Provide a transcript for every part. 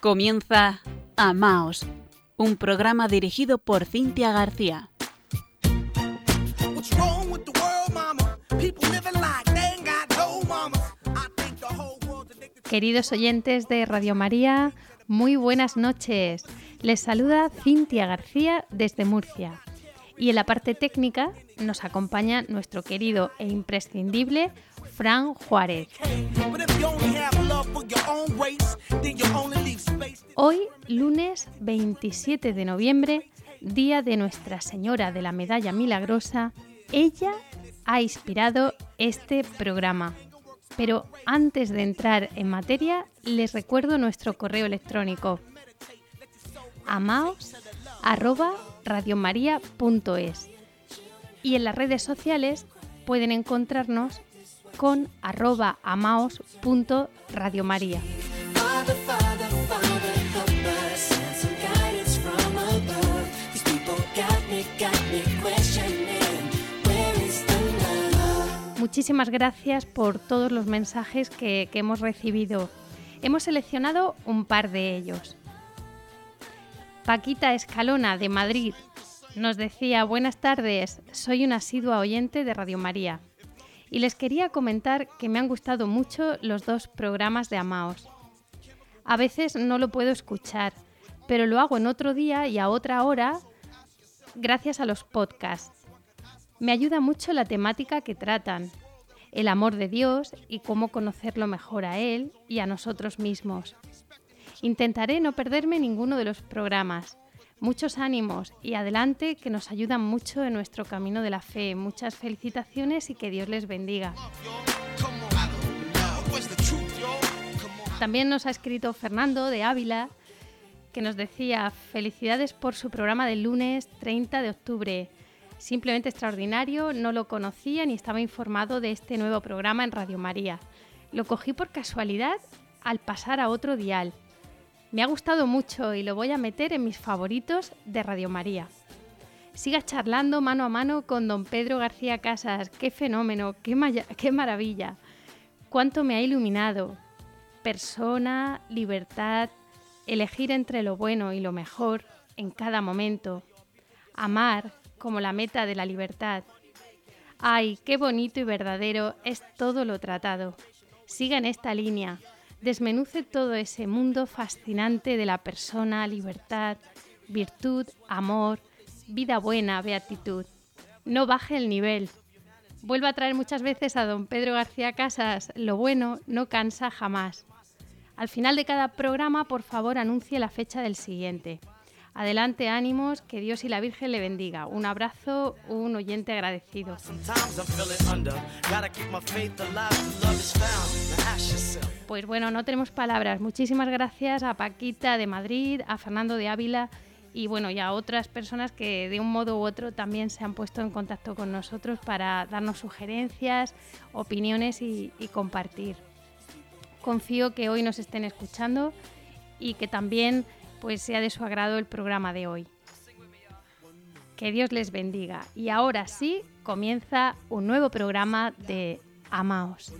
Comienza Amaos, un programa dirigido por Cintia García. Queridos oyentes de Radio María, muy buenas noches. Les saluda Cintia García desde Murcia. Y en la parte técnica nos acompaña nuestro querido e imprescindible Fran Juárez. Hoy, lunes 27 de noviembre, día de Nuestra Señora de la Medalla Milagrosa, ella ha inspirado este programa. Pero antes de entrar en materia, les recuerdo nuestro correo electrónico amaos y en las redes sociales pueden encontrarnos con arroba amaos.radiomaria. Muchísimas gracias por todos los mensajes que, hemos recibido. Hemos seleccionado un par de ellos. Paquita Escalona de Madrid nos decía, buenas tardes, soy una asidua oyente de Radio María y les quería comentar que me han gustado mucho los dos programas de Amaos. A veces no lo puedo escuchar, pero lo hago en otro día y a otra hora gracias a los podcasts. Me ayuda mucho la temática que tratan, el amor de Dios y cómo conocerlo mejor a Él y a nosotros mismos. Intentaré no perderme ninguno de los programas Muchos ánimos y adelante que nos ayudan mucho en nuestro camino de la fe. Muchas felicitaciones y que Dios les bendiga. También nos ha escrito Fernando de Ávila que nos decía felicidades por su programa del lunes 30 de octubre. Simplemente extraordinario, no lo conocía ni estaba informado de este nuevo programa en Radio María. Lo cogí por casualidad al pasar a otro dial me ha gustado mucho y lo voy a meter en mis favoritos de Radio María. Siga charlando mano a mano con don Pedro García Casas. ¡Qué fenómeno! ¡Qué, qué maravilla! ¡Cuánto me ha iluminado! Persona, libertad, elegir entre lo bueno y lo mejor en cada momento. Amar como la meta de la libertad. ¡Ay, qué bonito y verdadero es todo lo tratado! Siga en esta línea desmenuce todo ese mundo fascinante de la persona, libertad, virtud, amor, vida buena, beatitud. No baje el nivel. Vuelvo a traer muchas veces a don Pedro García Casas, lo bueno no cansa jamás. Al final de cada programa, por favor, anuncie la fecha del siguiente. Adelante, ánimos, que Dios y la Virgen le bendiga. Un abrazo, un oyente agradecido. Pues bueno, no tenemos palabras. Muchísimas gracias a Paquita de Madrid, a Fernando de Ávila y bueno, y a otras personas que de un modo u otro también se han puesto en contacto con nosotros para darnos sugerencias, opiniones y, y compartir. Confío que hoy nos estén escuchando y que también pues sea de su agrado el programa de hoy. Que Dios les bendiga. Y ahora sí, comienza un nuevo programa de Amaos.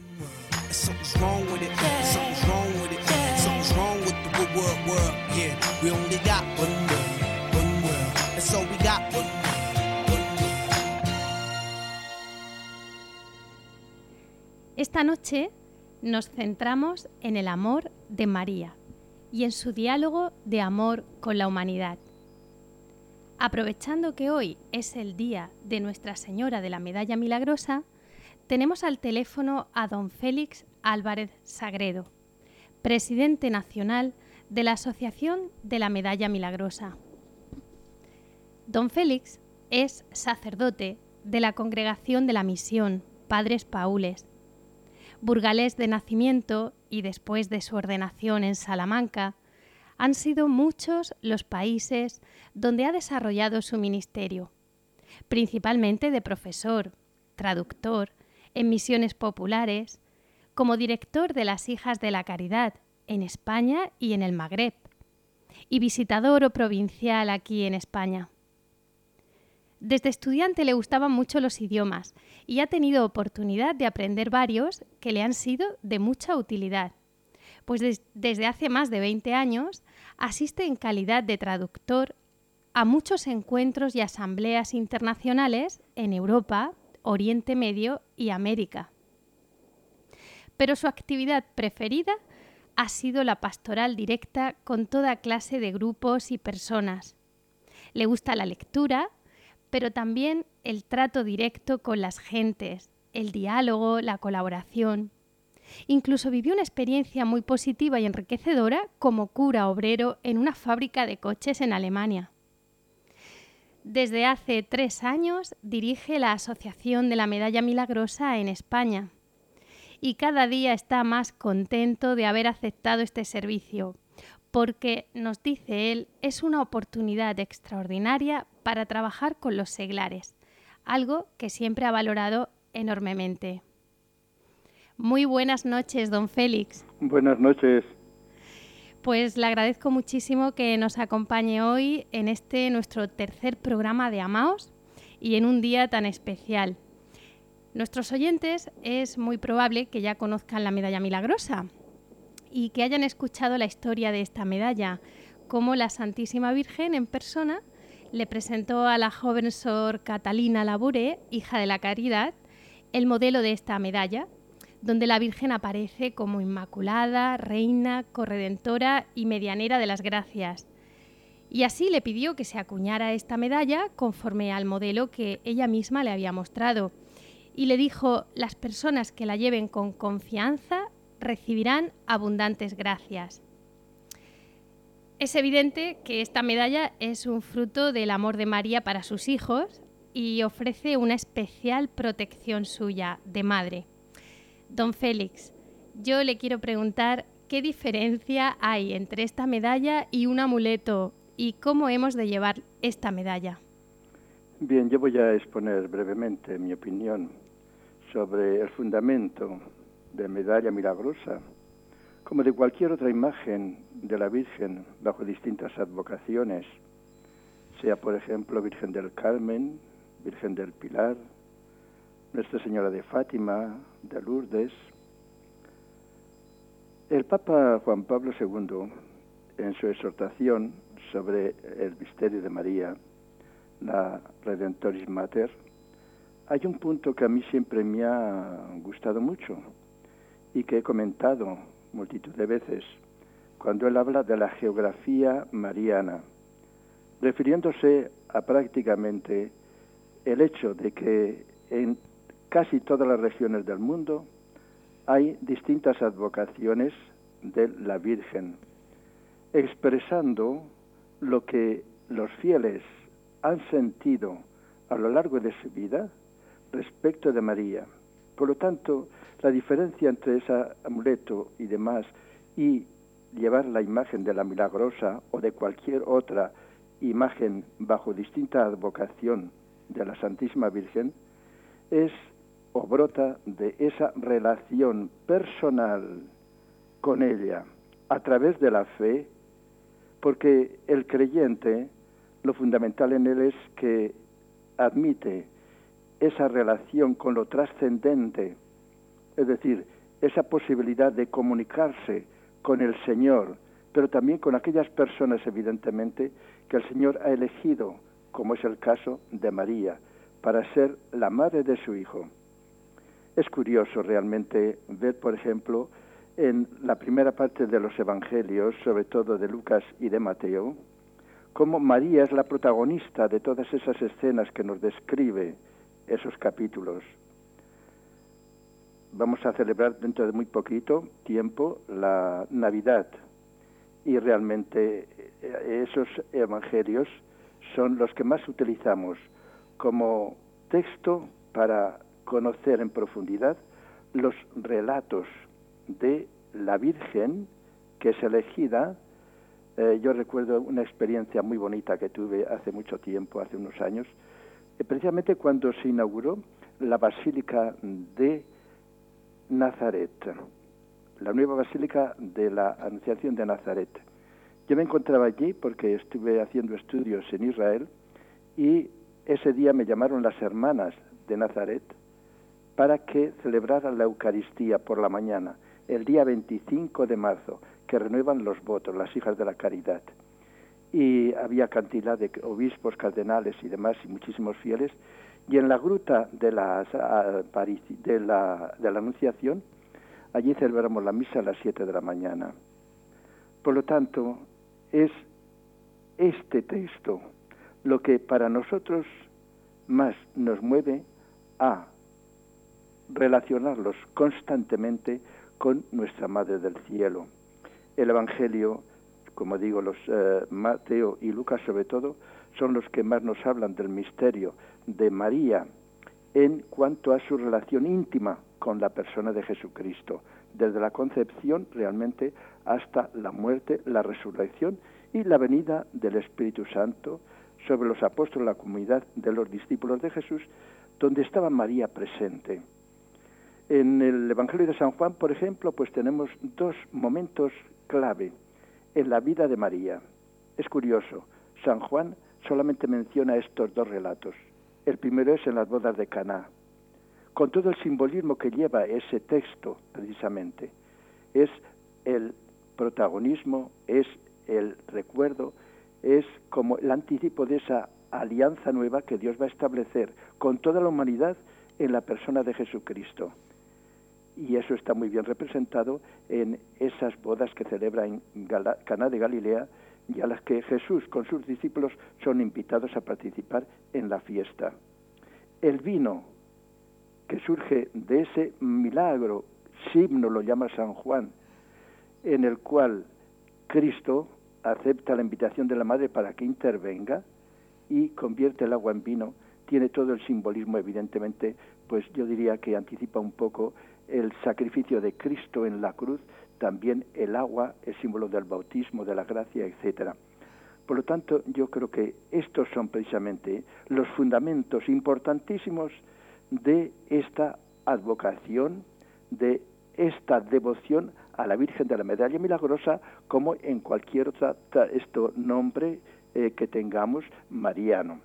Esta noche nos centramos en el amor de María y en su diálogo de amor con la humanidad. Aprovechando que hoy es el día de Nuestra Señora de la Medalla Milagrosa, tenemos al teléfono a don Félix Álvarez Sagredo, presidente nacional de la Asociación de la Medalla Milagrosa. Don Félix es sacerdote de la Congregación de la Misión Padres Paules burgalés de nacimiento y después de su ordenación en Salamanca, han sido muchos los países donde ha desarrollado su ministerio, principalmente de profesor, traductor, en misiones populares, como director de las Hijas de la Caridad en España y en el Magreb, y visitador o provincial aquí en España. Desde estudiante le gustaban mucho los idiomas y ha tenido oportunidad de aprender varios que le han sido de mucha utilidad, pues desde hace más de 20 años asiste en calidad de traductor a muchos encuentros y asambleas internacionales en Europa, Oriente Medio y América. Pero su actividad preferida ha sido la pastoral directa con toda clase de grupos y personas. Le gusta la lectura, pero también el trato directo con las gentes, el diálogo, la colaboración. Incluso vivió una experiencia muy positiva y enriquecedora como cura obrero en una fábrica de coches en Alemania. Desde hace tres años dirige la Asociación de la Medalla Milagrosa en España y cada día está más contento de haber aceptado este servicio, porque, nos dice él, es una oportunidad extraordinaria para trabajar con los seglares, algo que siempre ha valorado enormemente. Muy buenas noches, don Félix. Buenas noches. Pues le agradezco muchísimo que nos acompañe hoy en este nuestro tercer programa de Amaos y en un día tan especial. Nuestros oyentes es muy probable que ya conozcan la medalla milagrosa y que hayan escuchado la historia de esta medalla, cómo la Santísima Virgen en persona le presentó a la joven Sor Catalina Labure, hija de la Caridad, el modelo de esta medalla donde la Virgen aparece como Inmaculada, Reina, Corredentora y Medianera de las Gracias. Y así le pidió que se acuñara esta medalla conforme al modelo que ella misma le había mostrado. Y le dijo, las personas que la lleven con confianza recibirán abundantes gracias. Es evidente que esta medalla es un fruto del amor de María para sus hijos y ofrece una especial protección suya de madre. Don Félix, yo le quiero preguntar qué diferencia hay entre esta medalla y un amuleto y cómo hemos de llevar esta medalla. Bien, yo voy a exponer brevemente mi opinión sobre el fundamento de medalla milagrosa, como de cualquier otra imagen de la Virgen bajo distintas advocaciones, sea por ejemplo Virgen del Carmen, Virgen del Pilar, nuestra Señora de Fátima, de Lourdes. El Papa Juan Pablo II, en su exhortación sobre el misterio de María, la Redentoris Mater, hay un punto que a mí siempre me ha gustado mucho y que he comentado multitud de veces cuando él habla de la geografía mariana, refiriéndose a prácticamente el hecho de que en casi todas las regiones del mundo hay distintas advocaciones de la Virgen, expresando lo que los fieles han sentido a lo largo de su vida respecto de María. Por lo tanto, la diferencia entre ese amuleto y demás y llevar la imagen de la milagrosa o de cualquier otra imagen bajo distinta advocación de la Santísima Virgen es o brota de esa relación personal con ella a través de la fe, porque el creyente, lo fundamental en él es que admite esa relación con lo trascendente, es decir, esa posibilidad de comunicarse con el Señor, pero también con aquellas personas, evidentemente, que el Señor ha elegido, como es el caso de María, para ser la madre de su Hijo. Es curioso realmente ver, por ejemplo, en la primera parte de los Evangelios, sobre todo de Lucas y de Mateo, cómo María es la protagonista de todas esas escenas que nos describe esos capítulos. Vamos a celebrar dentro de muy poquito tiempo la Navidad y realmente eh, esos evangelios son los que más utilizamos como texto para conocer en profundidad los relatos de la Virgen que es elegida. Eh, yo recuerdo una experiencia muy bonita que tuve hace mucho tiempo, hace unos años, precisamente cuando se inauguró la Basílica de Nazaret, la nueva Basílica de la Anunciación de Nazaret. Yo me encontraba allí porque estuve haciendo estudios en Israel y ese día me llamaron las hermanas de Nazaret para que celebraran la Eucaristía por la mañana, el día 25 de marzo, que renuevan los votos, las hijas de la caridad. Y había cantidad de obispos, cardenales y demás, y muchísimos fieles. Y en la gruta de, la, de la Anunciación, allí celebramos la misa a las 7 de la mañana. Por lo tanto, es este texto lo que para nosotros más nos mueve a relacionarlos constantemente con nuestra Madre del Cielo. El Evangelio, como digo, los eh, Mateo y Lucas sobre todo, son los que más nos hablan del misterio de María en cuanto a su relación íntima con la persona de Jesucristo, desde la concepción realmente hasta la muerte, la resurrección y la venida del Espíritu Santo sobre los apóstoles, la comunidad de los discípulos de Jesús, donde estaba María presente. En el Evangelio de San Juan, por ejemplo, pues tenemos dos momentos clave en la vida de María. Es curioso, San Juan solamente menciona estos dos relatos. El primero es en las bodas de Caná, con todo el simbolismo que lleva ese texto precisamente. Es el protagonismo, es el recuerdo, es como el anticipo de esa alianza nueva que Dios va a establecer con toda la humanidad en la persona de Jesucristo y eso está muy bien representado en esas bodas que celebra en Caná de Galilea y a las que Jesús con sus discípulos son invitados a participar en la fiesta. El vino que surge de ese milagro, signo lo llama San Juan, en el cual Cristo acepta la invitación de la Madre para que intervenga y convierte el agua en vino, tiene todo el simbolismo evidentemente, pues yo diría que anticipa un poco el sacrificio de Cristo en la cruz, también el agua es símbolo del bautismo, de la gracia, etcétera. Por lo tanto, yo creo que estos son precisamente los fundamentos importantísimos de esta advocación, de esta devoción a la Virgen de la Medalla Milagrosa, como en cualquier otro nombre eh, que tengamos mariano.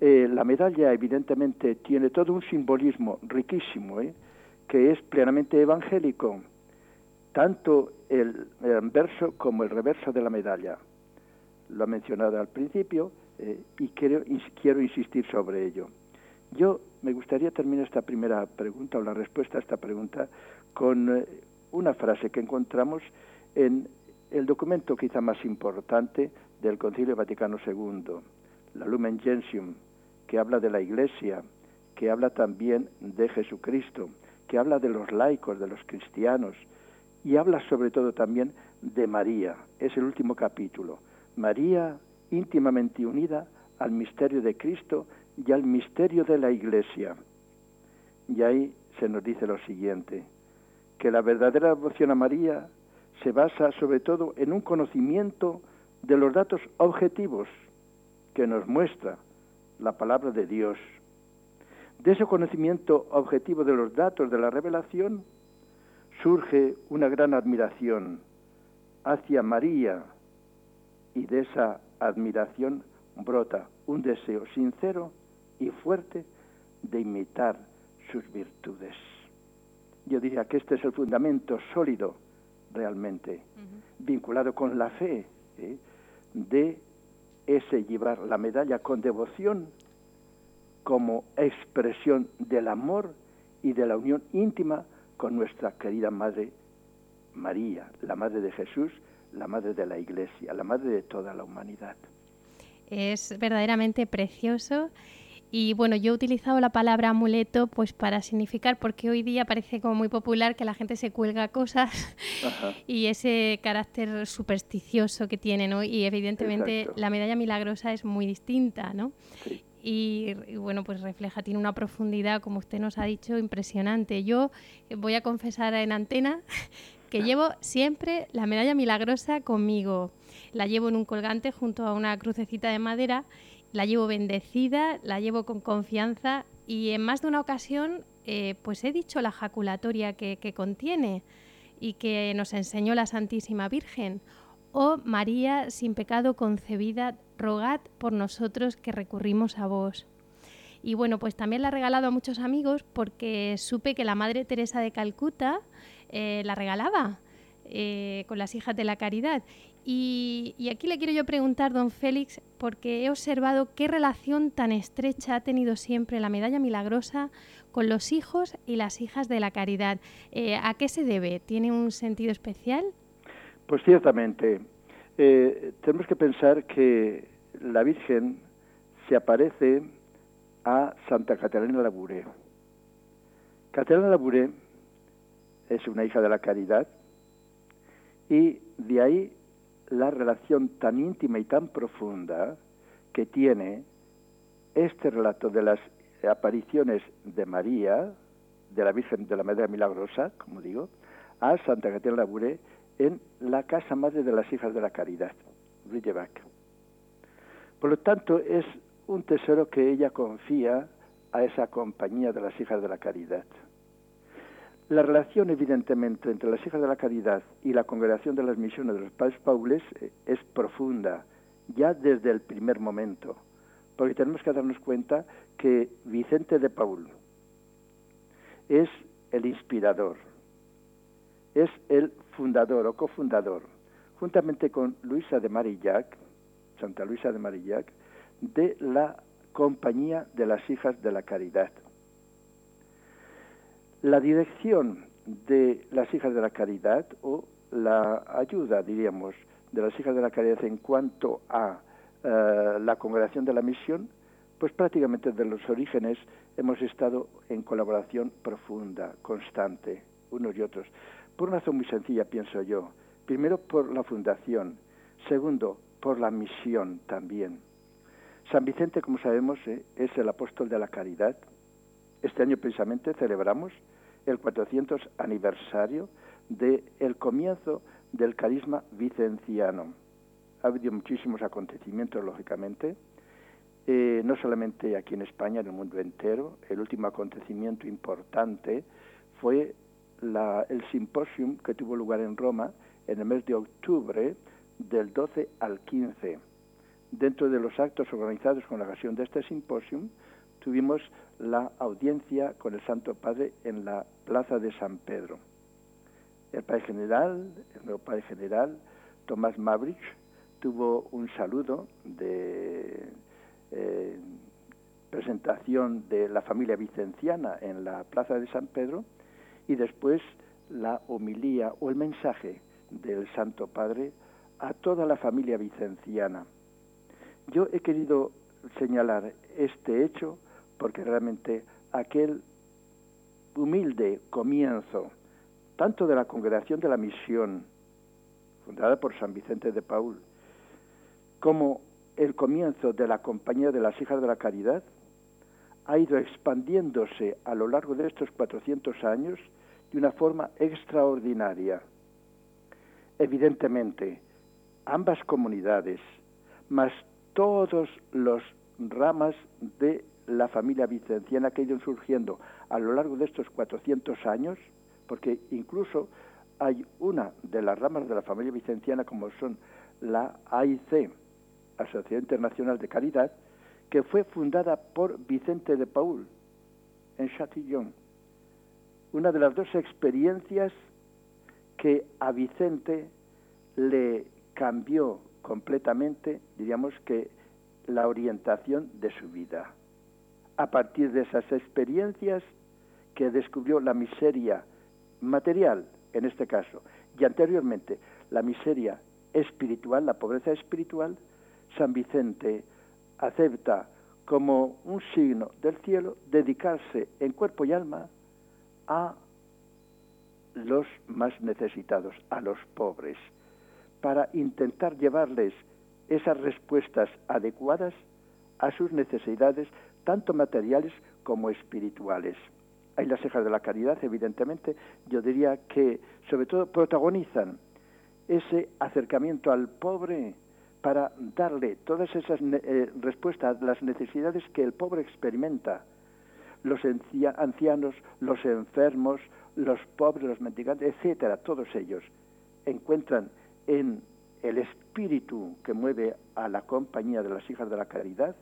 Eh, la medalla evidentemente tiene todo un simbolismo riquísimo, ¿eh? Que es plenamente evangélico, tanto el, verso como el reverso de la medalla. Lo he mencionado al principio eh, y quiero, quiero insistir sobre ello. Yo me gustaría terminar esta primera pregunta o la respuesta a esta pregunta con eh, una frase que encontramos en el documento quizá más importante del Concilio Vaticano II, la Lumen Gentium, que habla de la Iglesia, que habla también de Jesucristo, que habla de los laicos, de los cristianos, y habla sobre todo también de María. Es el último capítulo. María íntimamente unida al misterio de Cristo y al misterio de la Iglesia. Y ahí se nos dice lo siguiente, que la verdadera devoción a María se basa sobre todo en un conocimiento de los datos objetivos que nos muestra la palabra de Dios de ese conocimiento objetivo de los datos de la revelación surge una gran admiración hacia María y de esa admiración brota un deseo sincero y fuerte de imitar sus virtudes. Yo diría que este es el fundamento sólido realmente, vinculado con la fe, ¿eh? de ese llevar la medalla con devoción como expresión del amor y de la unión íntima con nuestra querida Madre María, la Madre de Jesús, la Madre de la Iglesia, la Madre de toda la humanidad. Es verdaderamente precioso. Y bueno, yo he utilizado la palabra amuleto pues para significar, porque hoy día parece como muy popular que la gente se cuelga cosas y ese carácter supersticioso que tiene, ¿no? Y evidentemente la medalla milagrosa es muy distinta, ¿no? Y, bueno, pues refleja, tiene una profundidad, como usted nos ha dicho, impresionante. Yo voy a confesar en antena que llevo siempre la medalla milagrosa conmigo. La llevo en un colgante junto a una crucecita de madera, la llevo bendecida, la llevo con confianza y en más de una ocasión eh, pues he dicho la jaculatoria que contiene y que nos enseñó la Santísima Virgen. Oh María sin pecado concebida, rogad por nosotros que recurrimos a vos. Y bueno, pues también la he regalado a muchos amigos porque supe que la Madre Teresa de Calcuta eh, la regalaba. eh, con las hijas de la caridad. Y, aquí le quiero yo preguntar, don Félix, porque he observado qué relación tan estrecha ha tenido siempre la medalla milagrosa con los hijos y las hijas de la caridad. Eh, ¿A qué se debe? ¿Tiene un sentido especial? Pues ciertamente. Eh, tenemos que pensar que la Virgen se aparece a Santa Catalina Labouré. Catalina Labouré es una hija de la caridad y de ahí la relación tan íntima y tan profunda que tiene este relato de las apariciones de María, de la Virgen de la Madre Milagrosa, como digo, a Santa Catalina Labouré en la casa madre de las hijas de la caridad, Rillevac. Por lo tanto, es un tesoro que ella confía a esa compañía de las hijas de la caridad. La relación, evidentemente, entre las hijas de la caridad y la congregación de las misiones de los padres paules eh, es profunda, ya desde el primer momento, porque tenemos que darnos cuenta que Vicente de Paul es el inspirador, es el fundador o cofundador, juntamente con Luisa de Marillac, Santa Luisa de Marillac, de la Compañía de las Hijas de la Caridad. La dirección de las Hijas de la Caridad o la ayuda, diríamos, de las Hijas de la Caridad en cuanto a eh, la congregación de la misión, pues prácticamente desde los orígenes hemos estado en colaboración profunda, constante, unos y otros. Por una razón muy sencilla, pienso yo. Primero, por la fundación. Segundo, por la misión también. San Vicente, como sabemos, eh, es el apóstol de la caridad. Este año precisamente celebramos el 400 aniversario del el comienzo del carisma vicenciano. Ha habido muchísimos acontecimientos, lógicamente, eh, no solamente aquí en España, en el mundo entero. El último acontecimiento importante fue el simposium que tuvo lugar en Roma en el mes de octubre del 12 al 15. Dentro de los actos organizados con la ocasión de este simposium, tuvimos la audiencia con el Santo Padre en la Plaza de San Pedro. El Padre General, el nuevo Padre General, Tomás Maverick, tuvo un saludo de eh, presentación de la familia vicenciana en la Plaza de San Pedro y después la homilía o el mensaje del Santo Padre a toda la familia vicenciana. Yo he querido señalar este hecho porque realmente aquel humilde comienzo, tanto de la congregación de la misión, fundada por San Vicente de Paul, como el comienzo de la Compañía de las Hijas de la Caridad, ha ido expandiéndose a lo largo de estos 400 años de una forma extraordinaria. Evidentemente, ambas comunidades, más todos los ramas de la familia vicenciana que ha ido surgiendo a lo largo de estos 400 años, porque incluso hay una de las ramas de la familia vicenciana como son la AIC, Asociación Internacional de Caridad, que fue fundada por Vicente de Paul en Chatillon. Una de las dos experiencias que a Vicente le cambió completamente, diríamos que, la orientación de su vida. A partir de esas experiencias que descubrió la miseria material, en este caso, y anteriormente la miseria espiritual, la pobreza espiritual, San Vicente acepta como un signo del cielo dedicarse en cuerpo y alma a los más necesitados, a los pobres, para intentar llevarles esas respuestas adecuadas a sus necesidades, tanto materiales como espirituales. Hay las hijas de la caridad, evidentemente, yo diría que sobre todo protagonizan ese acercamiento al pobre para darle todas esas eh, respuestas a las necesidades que el pobre experimenta. Los ancianos, los enfermos, los pobres, los mendigantes, etcétera, todos ellos encuentran en el espíritu que mueve a la compañía de las hijas de la caridad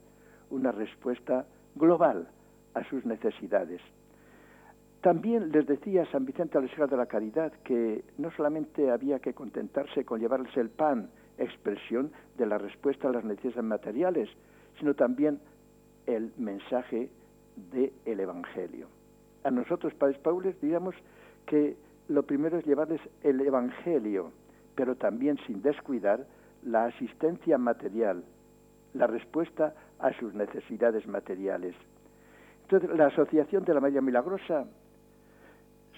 una respuesta global a sus necesidades. También les decía San Vicente a las hijas de la caridad que no solamente había que contentarse con llevarles el pan, expresión de la respuesta a las necesidades materiales, sino también el mensaje del Evangelio. A nosotros, padres Paules, digamos que lo primero es llevarles el Evangelio, pero también sin descuidar la asistencia material, la respuesta a sus necesidades materiales. Entonces, la Asociación de la María Milagrosa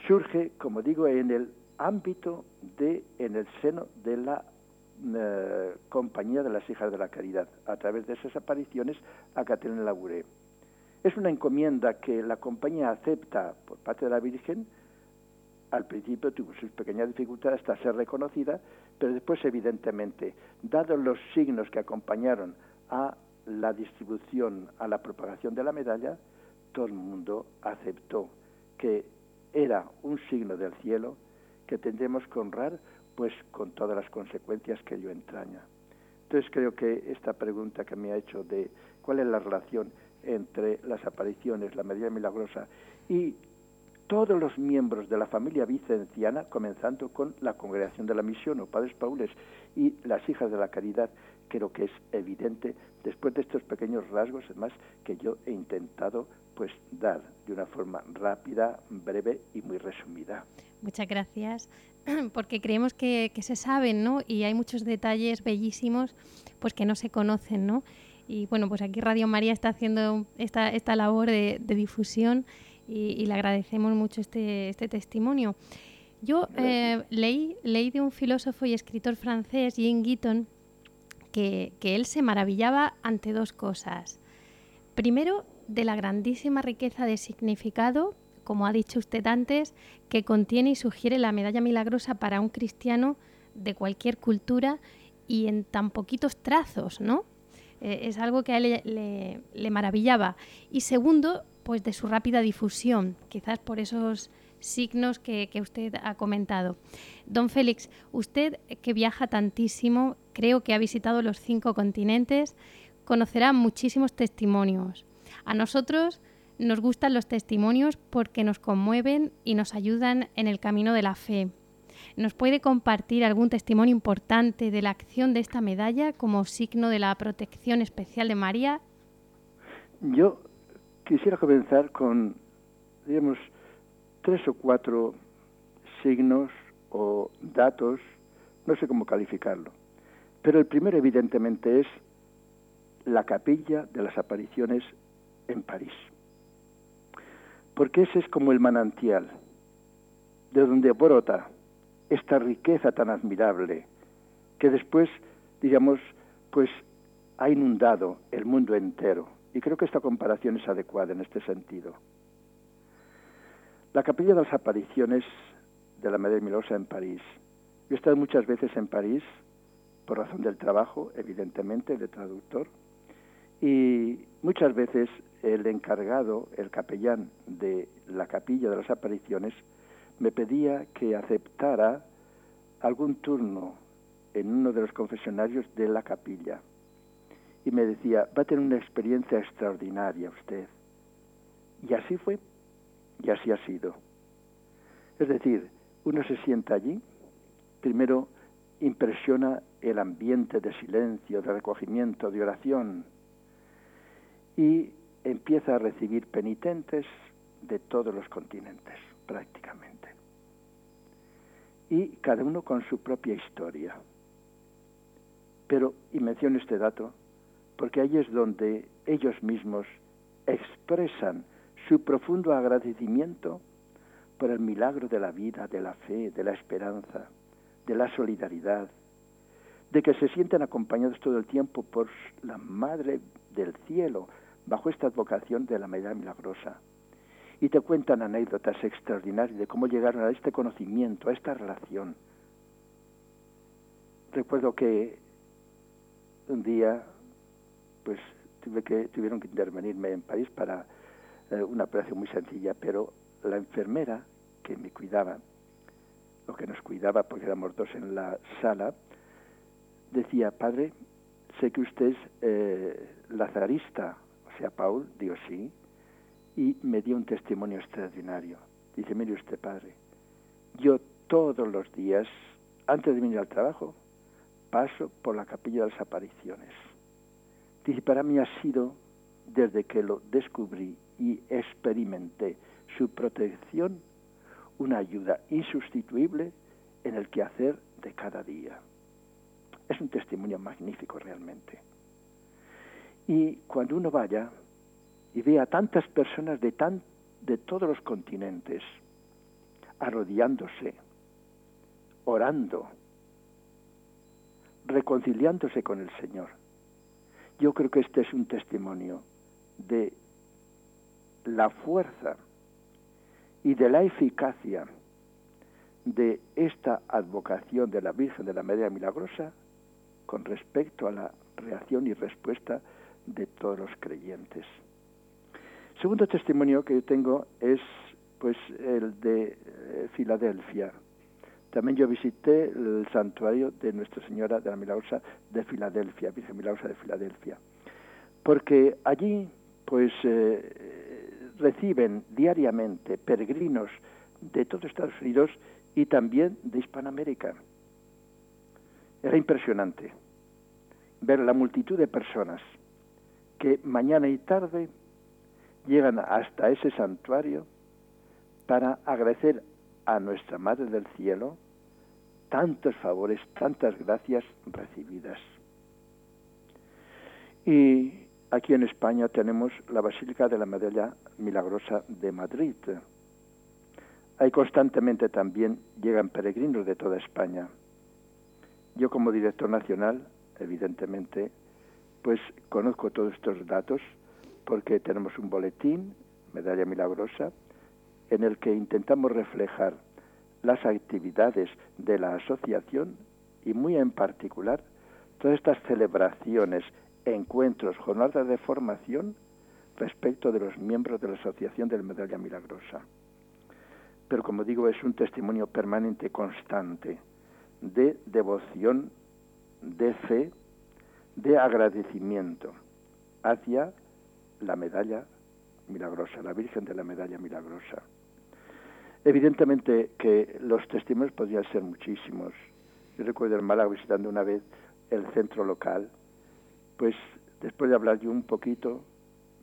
surge, como digo, en el ámbito de, en el seno de la eh, Compañía de las Hijas de la Caridad, a través de esas apariciones a Catalina Labouré. Es una encomienda que la compañía acepta por parte de la Virgen. Al principio tuvo sus pequeñas dificultades hasta ser reconocida, pero después, evidentemente, dados los signos que acompañaron a la distribución, a la propagación de la medalla, todo el mundo aceptó que era un signo del cielo que tendremos que honrar, pues con todas las consecuencias que ello entraña. Entonces creo que esta pregunta que me ha hecho de cuál es la relación entre las apariciones, la medida milagrosa y todos los miembros de la familia vicenciana, comenzando con la congregación de la misión o padres paules y las hijas de la caridad, creo que es evidente después de estos pequeños rasgos, además, que yo he intentado pues dar de una forma rápida, breve y muy resumida. Muchas gracias, porque creemos que, se saben, ¿no? Y hay muchos detalles bellísimos, pues que no se conocen, ¿no? Y bueno, pues aquí Radio María está haciendo esta, esta labor de, difusión y, le agradecemos mucho este, este testimonio. Yo eh, leí, leí de un filósofo y escritor francés, Jean Guiton, que, que él se maravillaba ante dos cosas. Primero, de la grandísima riqueza de significado, como ha dicho usted antes, que contiene y sugiere la medalla milagrosa para un cristiano de cualquier cultura y en tan poquitos trazos, ¿no? Eh, es algo que a él le, maravillaba. Y segundo, pues de su rápida difusión, quizás por esos signos que, que, usted ha comentado. Don Félix, usted que viaja tantísimo, creo que ha visitado los cinco continentes, conocerá muchísimos testimonios. A nosotros nos gustan los testimonios porque nos conmueven y nos ayudan en el camino de la fe. ¿Nos puede compartir algún testimonio importante de la acción de esta medalla como signo de la protección especial de María? Yo quisiera comenzar con, digamos, tres o cuatro signos o datos, no sé cómo calificarlo, pero el primero evidentemente es la capilla de las apariciones en París. Porque ese es como el manantial de donde brota esta riqueza tan admirable que después, digamos, pues ha inundado el mundo entero. Y creo que esta comparación es adecuada en este sentido. La capilla de las apariciones de la Madre Milosa en París. Yo he estado muchas veces en París por razón del trabajo, evidentemente, de traductor, y muchas veces el encargado, el capellán de la capilla de las apariciones, me pedía que aceptara algún turno en uno de los confesionarios de la capilla. Y me decía, va a tener una experiencia extraordinaria usted. Y así fue, y así ha sido. Es decir, uno se sienta allí, primero impresiona el ambiente de silencio, de recogimiento, de oración, y empieza a recibir penitentes de todos los continentes, prácticamente. Y cada uno con su propia historia. Pero, y menciono este dato, porque ahí es donde ellos mismos expresan su profundo agradecimiento por el milagro de la vida, de la fe, de la esperanza, de la solidaridad, de que se sienten acompañados todo el tiempo por la Madre del Cielo, bajo esta advocación de la medida milagrosa. Y te cuentan anécdotas extraordinarias de cómo llegaron a este conocimiento, a esta relación. Recuerdo que un día, pues tuve que, tuvieron que intervenirme en París para eh, una operación muy sencilla, pero la enfermera que me cuidaba, o que nos cuidaba porque éramos dos en la sala, decía, padre, sé que usted es eh, lazarista, a Paul, digo sí, y me dio un testimonio extraordinario. Dice, mire usted, padre, yo todos los días, antes de venir al trabajo, paso por la capilla de las apariciones. Dice, para mí ha sido, desde que lo descubrí y experimenté su protección, una ayuda insustituible en el quehacer de cada día. Es un testimonio magnífico realmente. Y cuando uno vaya y vea tantas personas de, de todos los continentes arrodillándose, orando, reconciliándose con el Señor, yo creo que este es un testimonio de la fuerza y de la eficacia de esta advocación de la Virgen de la Media Milagrosa con respecto a la reacción y respuesta de todos los creyentes. Segundo testimonio que yo tengo es pues el de eh, Filadelfia. También yo visité el santuario de Nuestra Señora de la Milagrosa de Filadelfia, Virgen Milagrosa de Filadelfia, porque allí pues eh, reciben diariamente peregrinos de todo Estados Unidos y también de Hispanoamérica. Era impresionante ver la multitud de personas que mañana y tarde llegan hasta ese santuario para agradecer a nuestra Madre del Cielo tantos favores, tantas gracias recibidas. Y aquí en España tenemos la Basílica de la Medalla Milagrosa de Madrid. Hay constantemente también llegan peregrinos de toda España. Yo como director nacional, evidentemente, pues conozco todos estos datos porque tenemos un boletín, Medalla Milagrosa, en el que intentamos reflejar las actividades de la asociación y muy en particular todas estas celebraciones, encuentros, jornadas de formación respecto de los miembros de la Asociación de la Medalla Milagrosa. Pero como digo, es un testimonio permanente, constante, de devoción, de fe de agradecimiento hacia la medalla milagrosa, la Virgen de la medalla milagrosa. Evidentemente que los testimonios podrían ser muchísimos. Yo recuerdo en Málaga visitando una vez el centro local, pues después de hablar yo un poquito,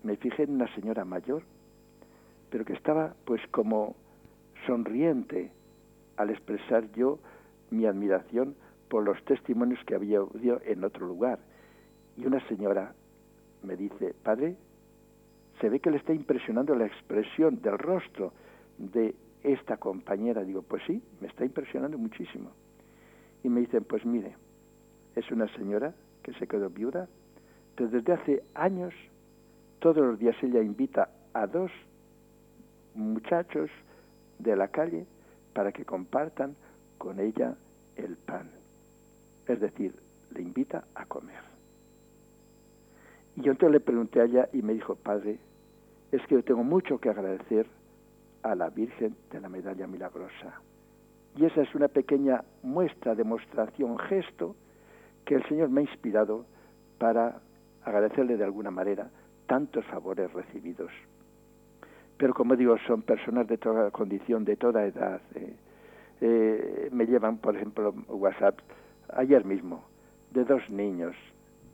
me fijé en una señora mayor, pero que estaba pues como sonriente al expresar yo mi admiración por los testimonios que había oído en otro lugar y una señora me dice, padre, se ve que le está impresionando la expresión del rostro de esta compañera. Digo, pues sí, me está impresionando muchísimo. Y me dicen, pues mire, es una señora que se quedó viuda, pero desde hace años, todos los días ella invita a dos muchachos de la calle para que compartan con ella el pan. Es decir, le invita a comer. Y yo entonces le pregunté a ella y me dijo, padre, es que yo tengo mucho que agradecer a la Virgen de la Medalla Milagrosa. Y esa es una pequeña muestra, demostración, gesto que el Señor me ha inspirado para agradecerle de alguna manera tantos favores recibidos. Pero como digo, son personas de toda condición, de toda edad. Eh, eh, me llevan, por ejemplo, WhatsApp ayer mismo, de dos niños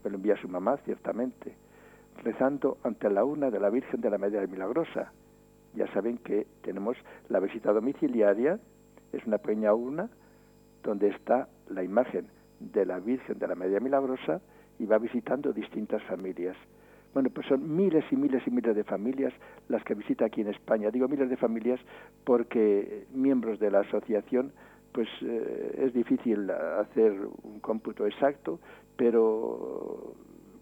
me lo envía su mamá, ciertamente, rezando ante la urna de la Virgen de la Media Milagrosa. Ya saben que tenemos la visita domiciliaria, es una pequeña urna donde está la imagen de la Virgen de la Media Milagrosa y va visitando distintas familias. Bueno, pues son miles y miles y miles de familias las que visita aquí en España. Digo miles de familias porque miembros de la asociación pues eh, es difícil hacer un cómputo exacto, pero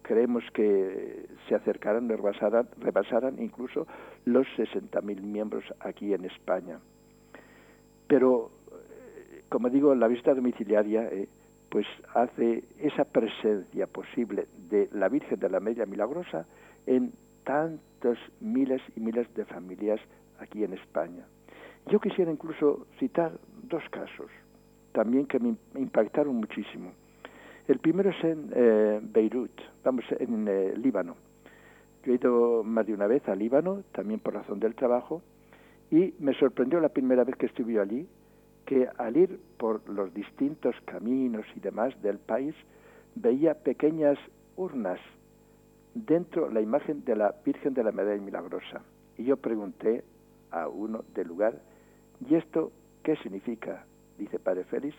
creemos que se acercarán, rebasaran, rebasaran incluso los 60.000 miembros aquí en España. Pero, eh, como digo, la visita domiciliaria eh, pues hace esa presencia posible de la Virgen de la Media Milagrosa en tantos miles y miles de familias aquí en España. Yo quisiera incluso citar dos casos también que me impactaron muchísimo. El primero es en eh, Beirut, vamos, en el Líbano. Yo he ido más de una vez a Líbano, también por razón del trabajo, Y me sorprendió la primera vez que estuve allí que al ir por los distintos caminos y demás del país veía pequeñas urnas dentro la imagen de la Virgen de la Medalla Milagrosa. Y yo pregunté a uno del lugar, ¿y esto qué significa? Dice Padre Félix,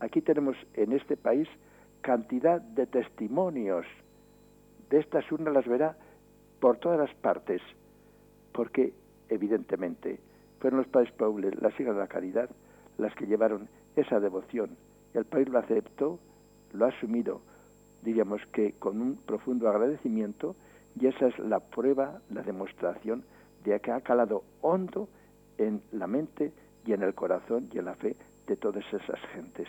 aquí tenemos en este país cantidad de testimonios. De estas urnas las verá por todas las partes, porque evidentemente fueron los padres Paules, las hijas de la caridad, las que llevaron esa devoción. El país lo aceptó, lo ha asumido, diríamos que con un profundo agradecimiento, y esa es la prueba, la demostración de que ha calado hondo en la mente y en el corazón y en la fe de todas esas gentes.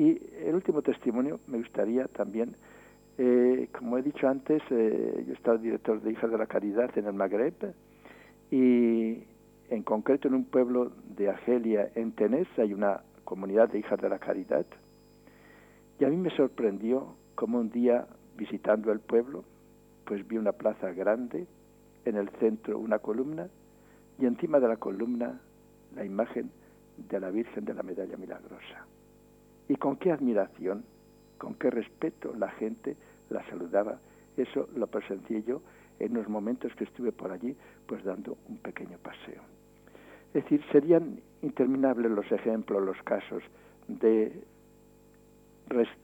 Y el último testimonio me gustaría también, eh, como he dicho antes, eh, yo he estado director de Hijas de la Caridad en el Magreb y en concreto en un pueblo de Argelia, en Tenés, hay una comunidad de Hijas de la Caridad. Y a mí me sorprendió como un día visitando el pueblo, pues vi una plaza grande, en el centro una columna y encima de la columna la imagen de la Virgen de la Medalla Milagrosa. Y con qué admiración, con qué respeto la gente la saludaba. Eso lo presencié yo en los momentos que estuve por allí, pues dando un pequeño paseo. Es decir, serían interminables los ejemplos, los casos de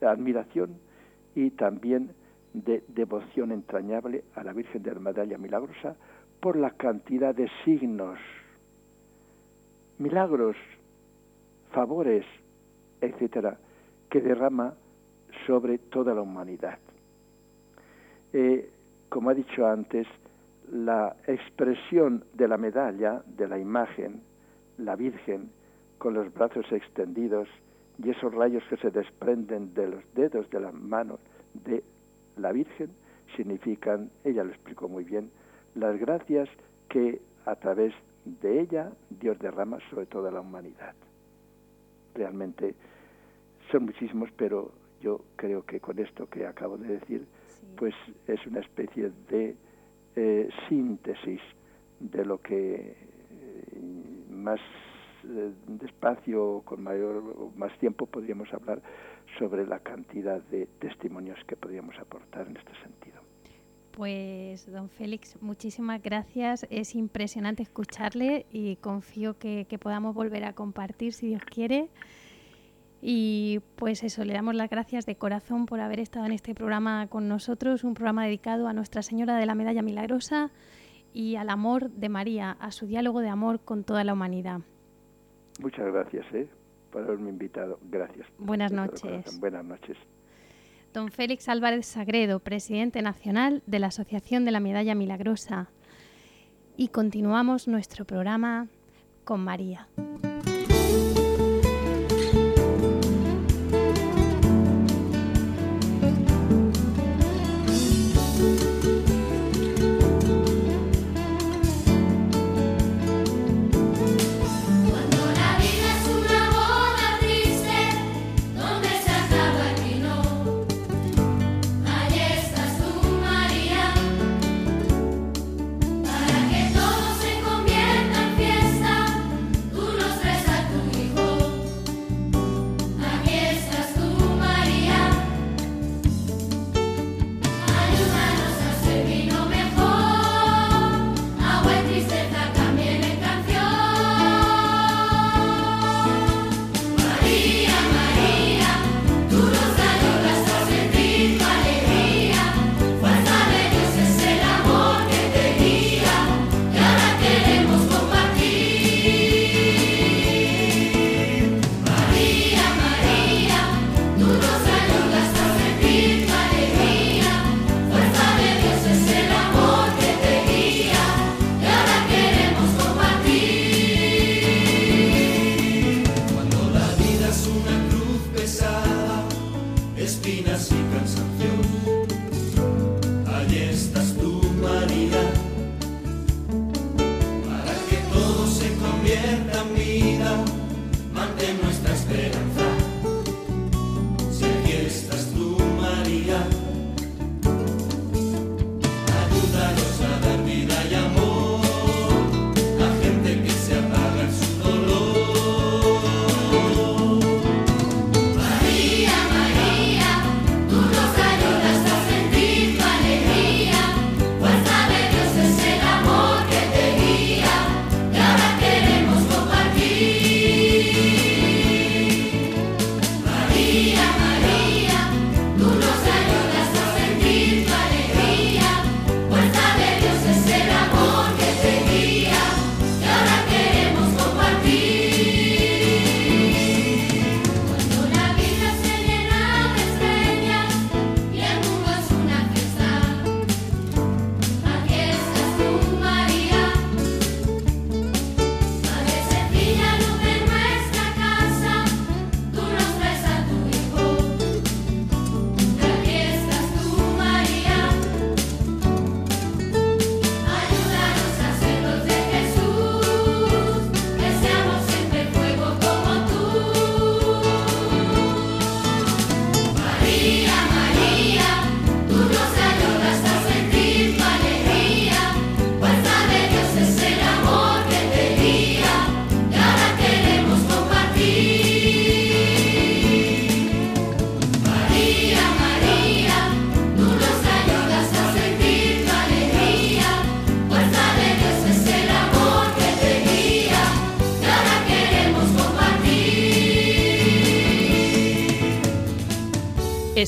admiración y también de devoción entrañable a la Virgen de la Medalla Milagrosa por la cantidad de signos, milagros, favores, etcétera, que derrama sobre toda la humanidad. Eh, como ha dicho antes, la expresión de la medalla, de la imagen, la Virgen, con los brazos extendidos y esos rayos que se desprenden de los dedos de las manos de la Virgen, significan, ella lo explicó muy bien, las gracias que a través de ella Dios derrama sobre toda la humanidad. Realmente son muchísimos, pero yo creo que con esto que acabo de decir, pues es una especie de eh, síntesis de lo que eh, más eh, despacio, con mayor más tiempo podríamos hablar sobre la cantidad de testimonios que podríamos aportar en este sentido. Pues, don Félix, muchísimas gracias. Es impresionante escucharle y confío que, que podamos volver a compartir, si Dios quiere. Y pues eso, le damos las gracias de corazón por haber estado en este programa con nosotros, un programa dedicado a Nuestra Señora de la Medalla Milagrosa y al amor de María, a su diálogo de amor con toda la humanidad. Muchas gracias ¿eh? por haberme invitado. Gracias. Buenas noches. Buenas noches. Don Félix Álvarez Sagredo, presidente nacional de la Asociación de la Medalla Milagrosa. Y continuamos nuestro programa con María.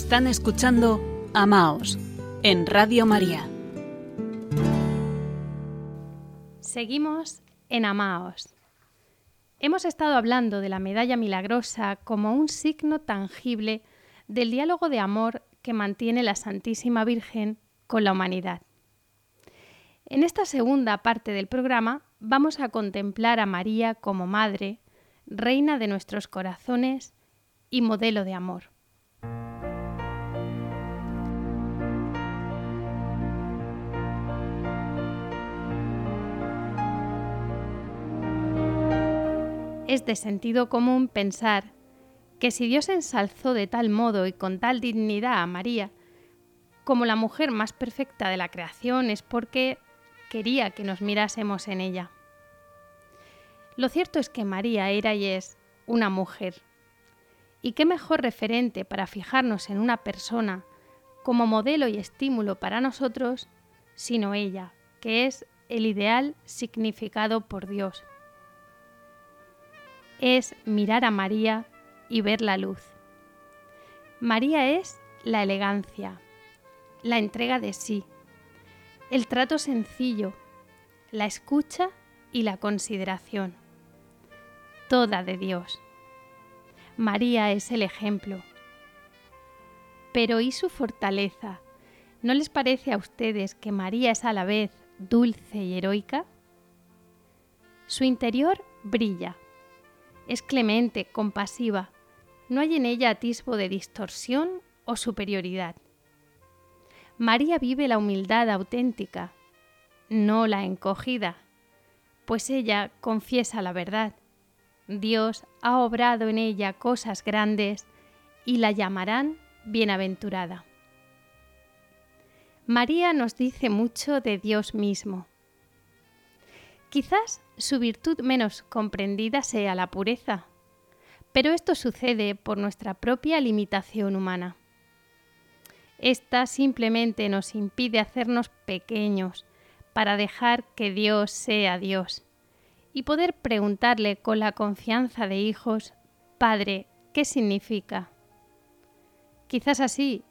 Están escuchando Amaos en Radio María. Seguimos en Amaos. Hemos estado hablando de la medalla milagrosa como un signo tangible del diálogo de amor que mantiene la Santísima Virgen con la humanidad. En esta segunda parte del programa vamos a contemplar a María como Madre, Reina de nuestros corazones y modelo de amor. Es de sentido común pensar que si Dios ensalzó de tal modo y con tal dignidad a María como la mujer más perfecta de la creación es porque quería que nos mirásemos en ella. Lo cierto es que María era y es una mujer. ¿Y qué mejor referente para fijarnos en una persona como modelo y estímulo para nosotros, sino ella, que es el ideal significado por Dios? Es mirar a María y ver la luz. María es la elegancia, la entrega de sí, el trato sencillo, la escucha y la consideración. Toda de Dios. María es el ejemplo. Pero ¿y su fortaleza? ¿No les parece a ustedes que María es a la vez dulce y heroica? Su interior brilla es clemente, compasiva. No hay en ella atisbo de distorsión o superioridad. María vive la humildad auténtica, no la encogida, pues ella confiesa la verdad. Dios ha obrado en ella cosas grandes y la llamarán bienaventurada. María nos dice mucho de Dios mismo. Quizás su virtud menos comprendida sea la pureza, pero esto sucede por nuestra propia limitación humana. Esta simplemente nos impide hacernos pequeños para dejar que Dios sea Dios y poder preguntarle con la confianza de hijos, Padre, ¿qué significa? Quizás así,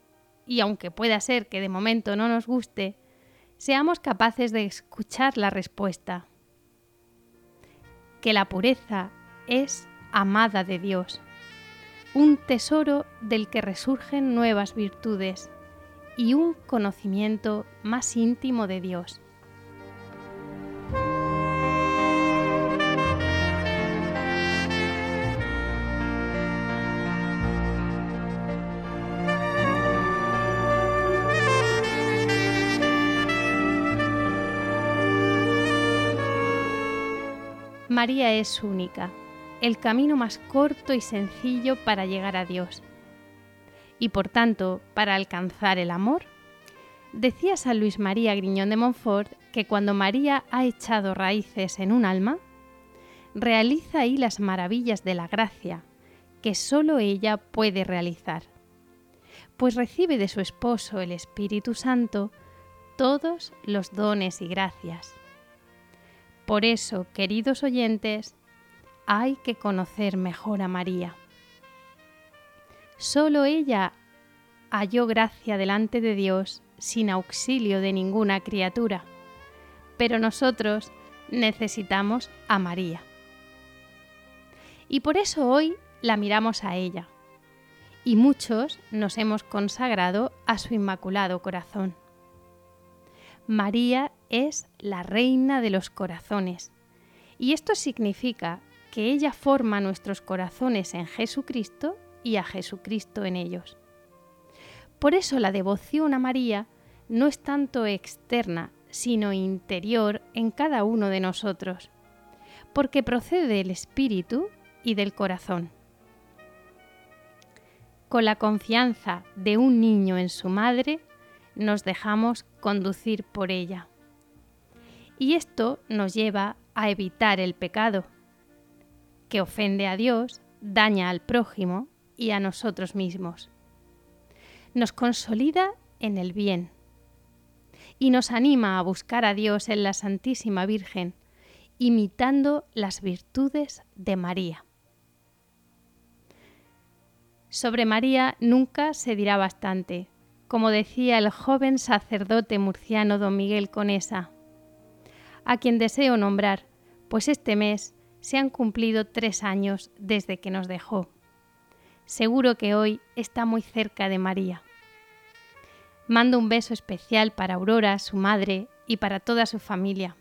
y aunque pueda ser que de momento no nos guste, seamos capaces de escuchar la respuesta que la pureza es amada de Dios, un tesoro del que resurgen nuevas virtudes y un conocimiento más íntimo de Dios. María es única, el camino más corto y sencillo para llegar a Dios. Y por tanto, para alcanzar el amor, decía San Luis María Griñón de Montfort que cuando María ha echado raíces en un alma, realiza ahí las maravillas de la gracia, que sólo ella puede realizar, pues recibe de su esposo el Espíritu Santo todos los dones y gracias por eso, queridos oyentes, hay que conocer mejor a María. Solo ella halló gracia delante de Dios sin auxilio de ninguna criatura, pero nosotros necesitamos a María. Y por eso hoy la miramos a ella, y muchos nos hemos consagrado a su inmaculado corazón. María es la reina de los corazones. Y esto significa que ella forma nuestros corazones en Jesucristo y a Jesucristo en ellos. Por eso la devoción a María no es tanto externa, sino interior en cada uno de nosotros, porque procede del espíritu y del corazón. Con la confianza de un niño en su madre, nos dejamos conducir por ella. Y esto nos lleva a evitar el pecado, que ofende a Dios, daña al prójimo y a nosotros mismos. Nos consolida en el bien y nos anima a buscar a Dios en la Santísima Virgen, imitando las virtudes de María. Sobre María nunca se dirá bastante, como decía el joven sacerdote murciano don Miguel Conesa, a quien deseo nombrar, pues este mes se han cumplido tres años desde que nos dejó. Seguro que hoy está muy cerca de María. Mando un beso especial para Aurora, su madre, y para toda su familia.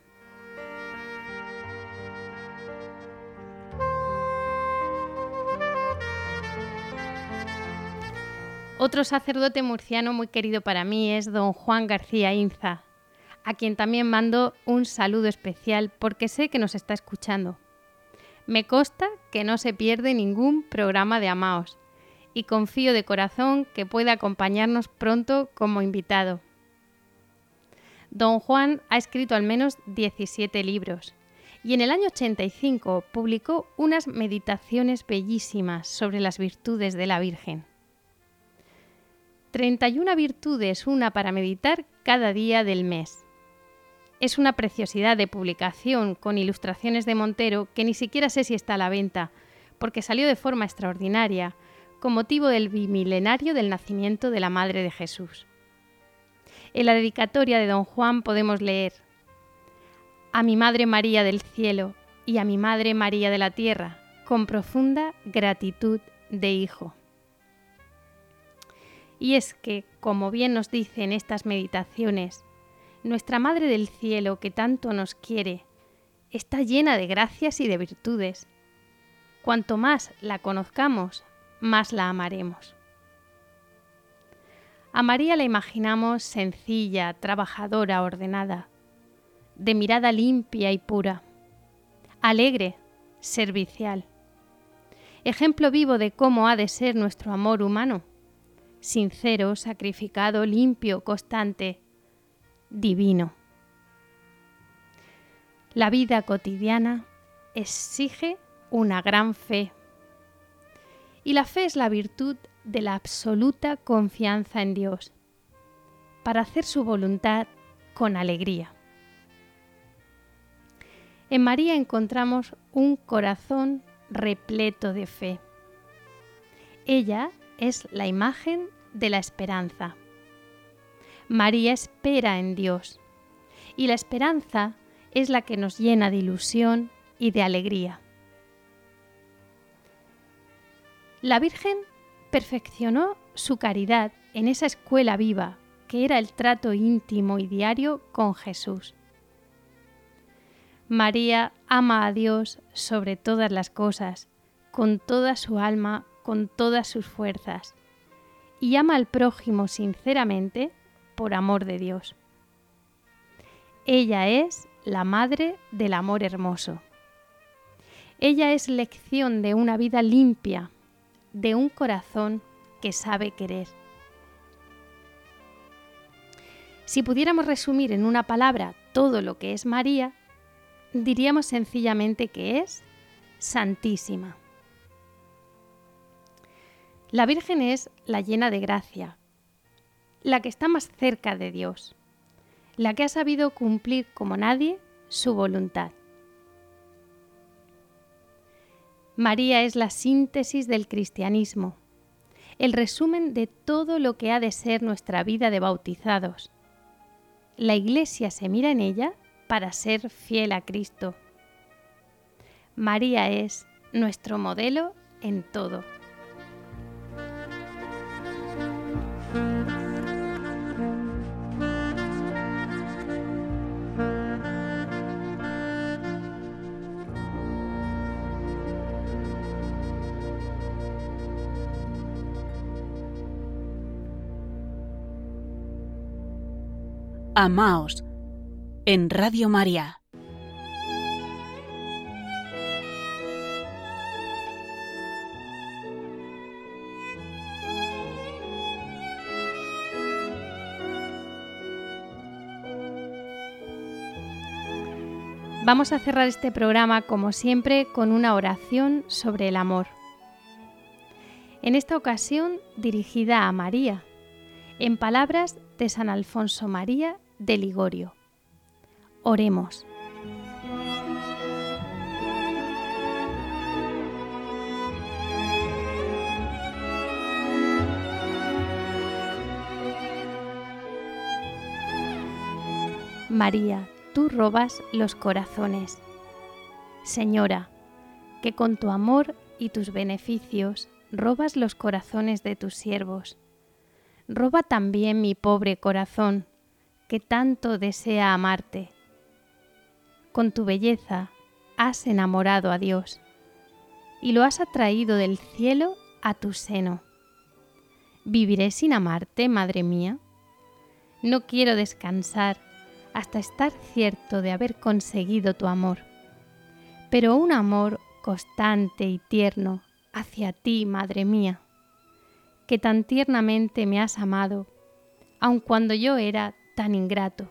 Otro sacerdote murciano muy querido para mí es don Juan García Inza, a quien también mando un saludo especial porque sé que nos está escuchando. Me consta que no se pierde ningún programa de Amaos y confío de corazón que pueda acompañarnos pronto como invitado. Don Juan ha escrito al menos 17 libros y en el año 85 publicó unas meditaciones bellísimas sobre las virtudes de la Virgen. 31 virtudes, una para meditar cada día del mes. Es una preciosidad de publicación con ilustraciones de Montero que ni siquiera sé si está a la venta, porque salió de forma extraordinaria, con motivo del bimilenario del nacimiento de la Madre de Jesús. En la dedicatoria de don Juan podemos leer, A mi Madre María del cielo y a mi Madre María de la tierra, con profunda gratitud de hijo. Y es que, como bien nos dicen estas meditaciones, nuestra Madre del Cielo, que tanto nos quiere, está llena de gracias y de virtudes. Cuanto más la conozcamos, más la amaremos. A María la imaginamos sencilla, trabajadora, ordenada, de mirada limpia y pura, alegre, servicial, ejemplo vivo de cómo ha de ser nuestro amor humano sincero, sacrificado, limpio, constante, divino. La vida cotidiana exige una gran fe. Y la fe es la virtud de la absoluta confianza en Dios, para hacer su voluntad con alegría. En María encontramos un corazón repleto de fe. Ella es la imagen de la esperanza. María espera en Dios y la esperanza es la que nos llena de ilusión y de alegría. La Virgen perfeccionó su caridad en esa escuela viva que era el trato íntimo y diario con Jesús. María ama a Dios sobre todas las cosas, con toda su alma con todas sus fuerzas y ama al prójimo sinceramente por amor de Dios. Ella es la madre del amor hermoso. Ella es lección de una vida limpia, de un corazón que sabe querer. Si pudiéramos resumir en una palabra todo lo que es María, diríamos sencillamente que es santísima. La Virgen es la llena de gracia, la que está más cerca de Dios, la que ha sabido cumplir como nadie su voluntad. María es la síntesis del cristianismo, el resumen de todo lo que ha de ser nuestra vida de bautizados. La Iglesia se mira en ella para ser fiel a Cristo. María es nuestro modelo en todo. Amaos en Radio María. Vamos a cerrar este programa, como siempre, con una oración sobre el amor. En esta ocasión dirigida a María, en palabras de San Alfonso María de Ligorio. Oremos. María, tú robas los corazones. Señora, que con tu amor y tus beneficios robas los corazones de tus siervos. Roba también mi pobre corazón que tanto desea amarte. Con tu belleza has enamorado a Dios y lo has atraído del cielo a tu seno. ¿Viviré sin amarte, madre mía? No quiero descansar hasta estar cierto de haber conseguido tu amor, pero un amor constante y tierno hacia ti, madre mía, que tan tiernamente me has amado, aun cuando yo era tan ingrato.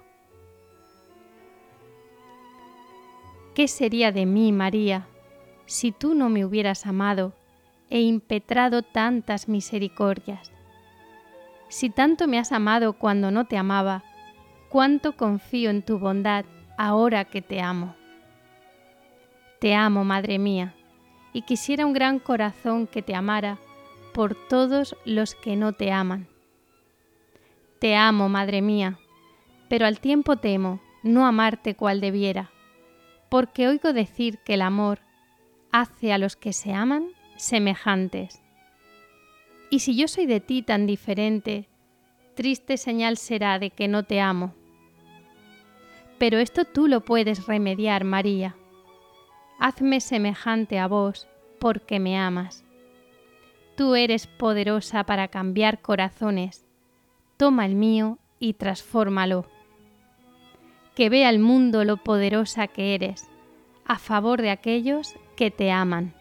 ¿Qué sería de mí, María, si tú no me hubieras amado e impetrado tantas misericordias? Si tanto me has amado cuando no te amaba, cuánto confío en tu bondad ahora que te amo. Te amo, Madre mía, y quisiera un gran corazón que te amara por todos los que no te aman. Te amo, Madre mía, pero al tiempo temo no amarte cual debiera, porque oigo decir que el amor hace a los que se aman semejantes. Y si yo soy de ti tan diferente, triste señal será de que no te amo. Pero esto tú lo puedes remediar, María. Hazme semejante a vos, porque me amas. Tú eres poderosa para cambiar corazones. Toma el mío y transfórmalo. Que vea el mundo lo poderosa que eres, a favor de aquellos que te aman.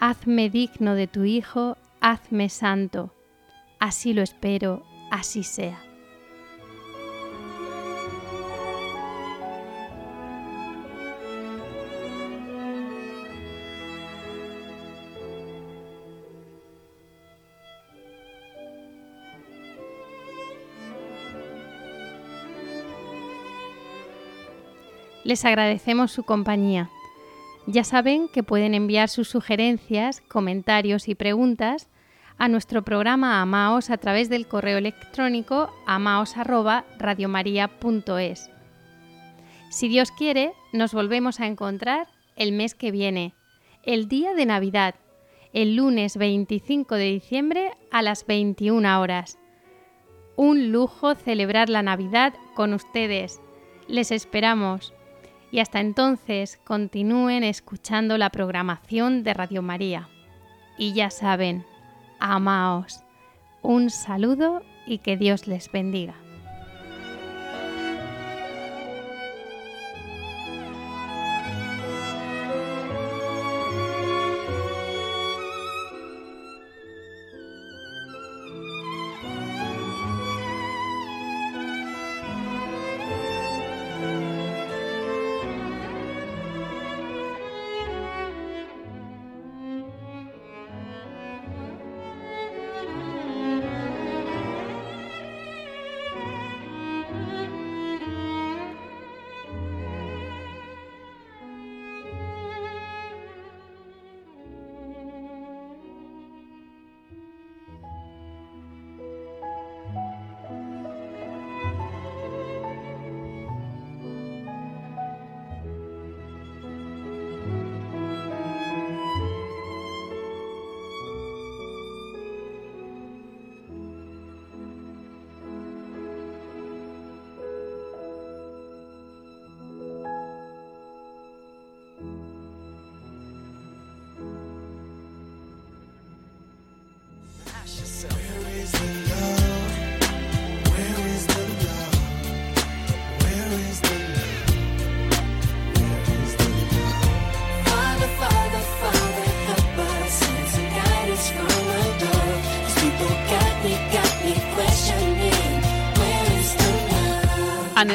Hazme digno de tu Hijo hazme santo. Así lo espero, así sea. Les agradecemos su compañía. Ya saben que pueden enviar sus sugerencias, comentarios y preguntas a nuestro programa Amaos a través del correo electrónico amaos@radiomaria.es. Si Dios quiere, nos volvemos a encontrar el mes que viene, el día de Navidad, el lunes 25 de diciembre a las 21 horas. Un lujo celebrar la Navidad con ustedes. Les esperamos y hasta entonces continúen escuchando la programación de Radio María. Y ya saben, amaos. Un saludo y que Dios les bendiga.